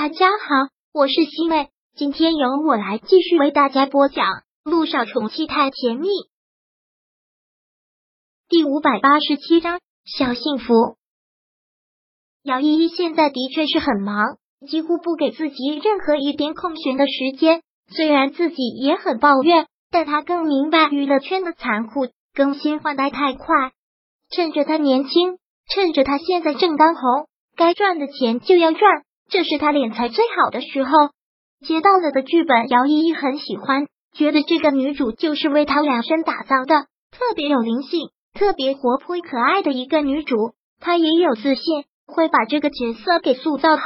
大家好，我是西妹，今天由我来继续为大家播讲《路上宠妻太甜蜜》第五百八十七章小幸福。姚依依现在的确是很忙，几乎不给自己任何一点空闲的时间。虽然自己也很抱怨，但她更明白娱乐圈的残酷，更新换代太快。趁着她年轻，趁着她现在正当红，该赚的钱就要赚。这是他敛财最好的时候，接到了的剧本，姚依依很喜欢，觉得这个女主就是为他量身打造的，特别有灵性、特别活泼可爱的一个女主。她也有自信，会把这个角色给塑造好。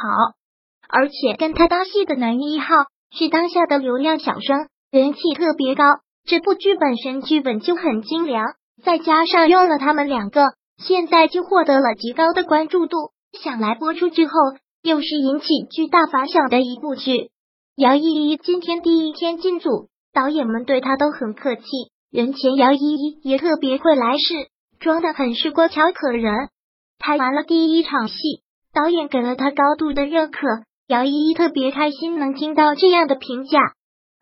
而且跟他搭戏的男一号是当下的流量小生，人气特别高。这部剧本身剧本就很精良，再加上用了他们两个，现在就获得了极高的关注度。想来播出之后。又是引起巨大反响的一部剧。姚依依今天第一天进组，导演们对她都很客气。人前姚依依也特别会来事，装的很是乖巧可人。拍完了第一场戏，导演给了她高度的认可。姚依依特别开心能听到这样的评价。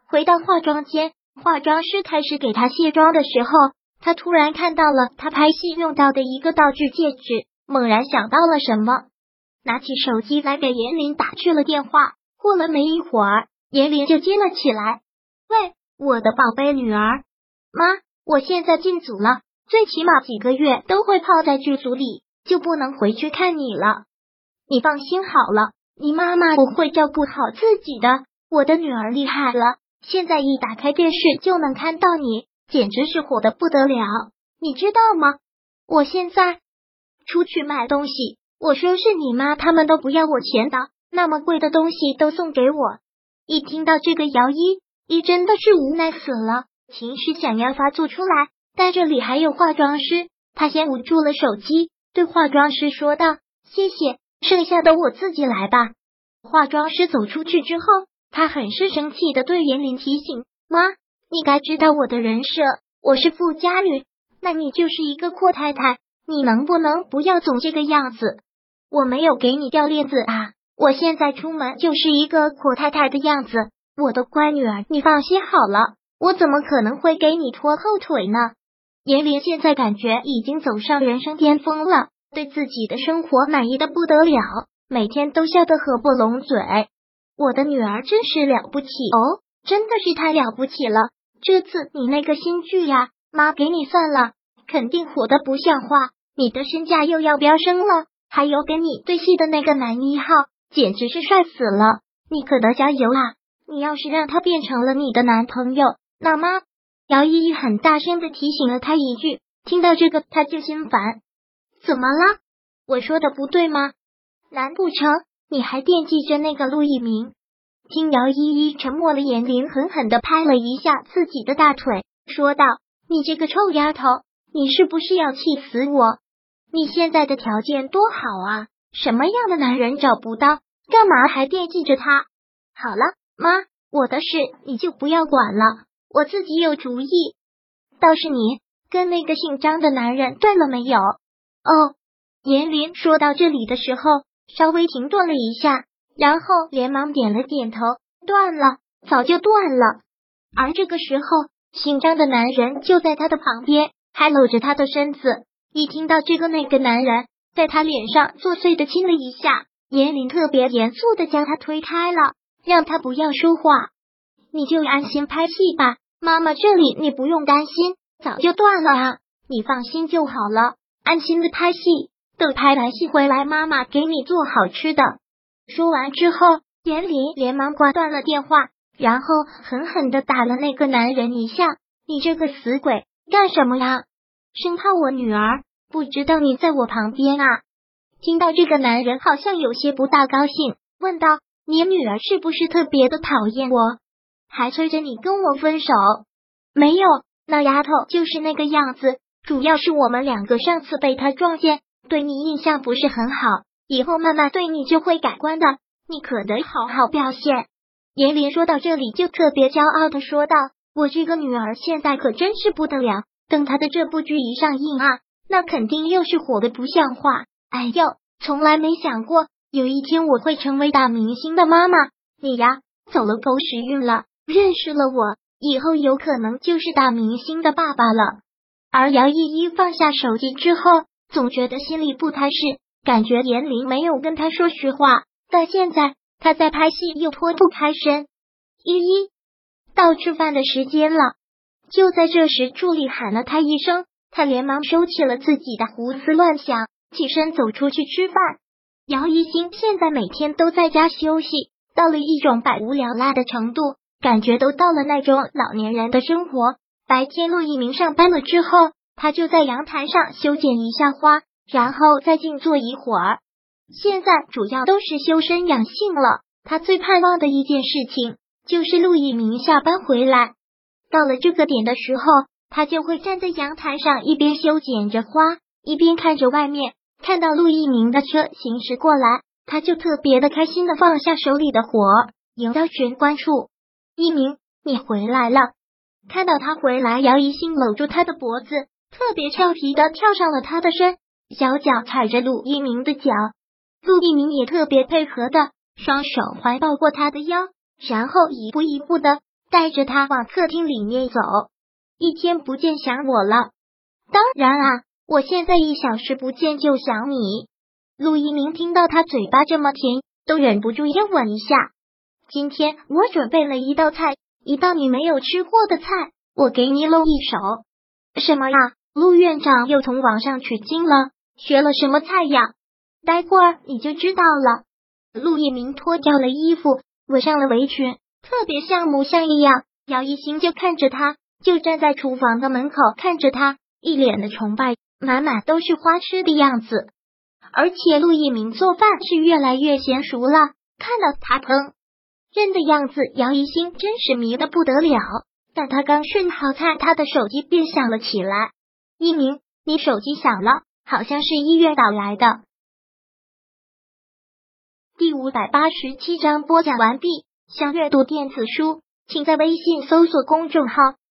回到化妆间，化妆师开始给她卸妆的时候，她突然看到了她拍戏用到的一个道具戒指，猛然想到了什么。拿起手机来给严林打去了电话，过了没一会儿，严林就接了起来。喂，我的宝贝女儿，妈，我现在进组了，最起码几个月都会泡在剧组里，就不能回去看你了。你放心好了，你妈妈我会照顾好自己的。我的女儿厉害了，现在一打开电视就能看到你，简直是火的不得了。你知道吗？我现在出去买东西。我说是你妈，他们都不要我钱的，那么贵的东西都送给我。一听到这个，姚一一真的是无奈死了，情绪想要发作出来，但这里还有化妆师，他先捂住了手机，对化妆师说道：“谢谢，剩下的我自己来吧。”化妆师走出去之后，他很是生气的对严林提醒：“妈，你该知道我的人设，我是富家女，那你就是一个阔太太，你能不能不要总这个样子？”我没有给你掉链子啊！我现在出门就是一个阔太太的样子，我的乖女儿，你放心好了，我怎么可能会给你拖后腿呢？严玲现在感觉已经走上人生巅峰了，对自己的生活满意的不得了，每天都笑得合不拢嘴。我的女儿真是了不起哦，真的是太了不起了！这次你那个新剧呀，妈给你算了，肯定火的不像话，你的身价又要飙升了。还有跟你对戏的那个男一号，简直是帅死了！你可得加油啊！你要是让他变成了你的男朋友，那么姚依依很大声的提醒了他一句。听到这个，他就心烦。怎么了？我说的不对吗？难不成你还惦记着那个陆一鸣？听姚依依沉默了，严林狠狠的拍了一下自己的大腿，说道：“你这个臭丫头，你是不是要气死我？”你现在的条件多好啊！什么样的男人找不到？干嘛还惦记着他？好了，妈，我的事你就不要管了，我自己有主意。倒是你跟那个姓张的男人断了没有？哦，严林说到这里的时候，稍微停顿了一下，然后连忙点了点头，断了，早就断了。而这个时候，姓张的男人就在他的旁边，还搂着他的身子。一听到这个，那个男人在他脸上作祟的亲了一下，严林特别严肃的将他推开了，让他不要说话。你就安心拍戏吧，妈妈这里你不用担心，早就断了啊，你放心就好了，安心的拍戏，等拍完戏回来，妈妈给你做好吃的。说完之后，严林连忙挂断了电话，然后狠狠的打了那个男人一下。你这个死鬼，干什么呀？生怕我女儿不知道你在我旁边啊！听到这个男人好像有些不大高兴，问道：“你女儿是不是特别的讨厌我，还催着你跟我分手？”没有，那丫头就是那个样子。主要是我们两个上次被她撞见，对你印象不是很好，以后慢慢对你就会改观的。你可得好好表现。严林说到这里就特别骄傲的说道：“我这个女儿现在可真是不得了。”等他的这部剧一上映啊，那肯定又是火的不像话。哎呦，从来没想过有一天我会成为大明星的妈妈。你呀，走了狗屎运了，认识了我以后，有可能就是大明星的爸爸了。而姚依依放下手机之后，总觉得心里不踏实，感觉严玲没有跟他说实话。但现在他在拍戏，又脱不开身。依依，到吃饭的时间了。就在这时，助理喊了他一声，他连忙收起了自己的胡思乱想，起身走出去吃饭。姚一新现在每天都在家休息，到了一种百无聊赖的程度，感觉都到了那种老年人的生活。白天陆一鸣上班了之后，他就在阳台上修剪一下花，然后再静坐一会儿。现在主要都是修身养性了。他最盼望的一件事情就是陆一鸣下班回来。到了这个点的时候，他就会站在阳台上，一边修剪着花，一边看着外面。看到陆一鸣的车行驶过来，他就特别的开心的放下手里的活，迎到玄关处。一鸣，你回来了！看到他回来，姚一兴搂住他的脖子，特别俏皮的跳上了他的身，小脚踩着陆一鸣的脚。陆一鸣也特别配合的，双手环抱过他的腰，然后一步一步的。带着他往客厅里面走，一天不见想我了？当然啊，我现在一小时不见就想你。陆一鸣听到他嘴巴这么甜，都忍不住要吻一下。今天我准备了一道菜，一道你没有吃过的菜，我给你露一手。什么呀？陆院长又从网上取经了，学了什么菜呀？待会儿你就知道了。陆一鸣脱掉了衣服，围上了围裙。特别像母像一样，姚一新就看着他，就站在厨房的门口看着他，一脸的崇拜，满满都是花痴的样子。而且陆一鸣做饭是越来越娴熟了，看到他烹饪的样子，姚一新真是迷得不得了。但他刚顺好菜，他的手机便响了起来。一鸣，你手机响了，好像是医院打来的。第五百八十七章播讲完毕。想阅读电子书，请在微信搜索公众号“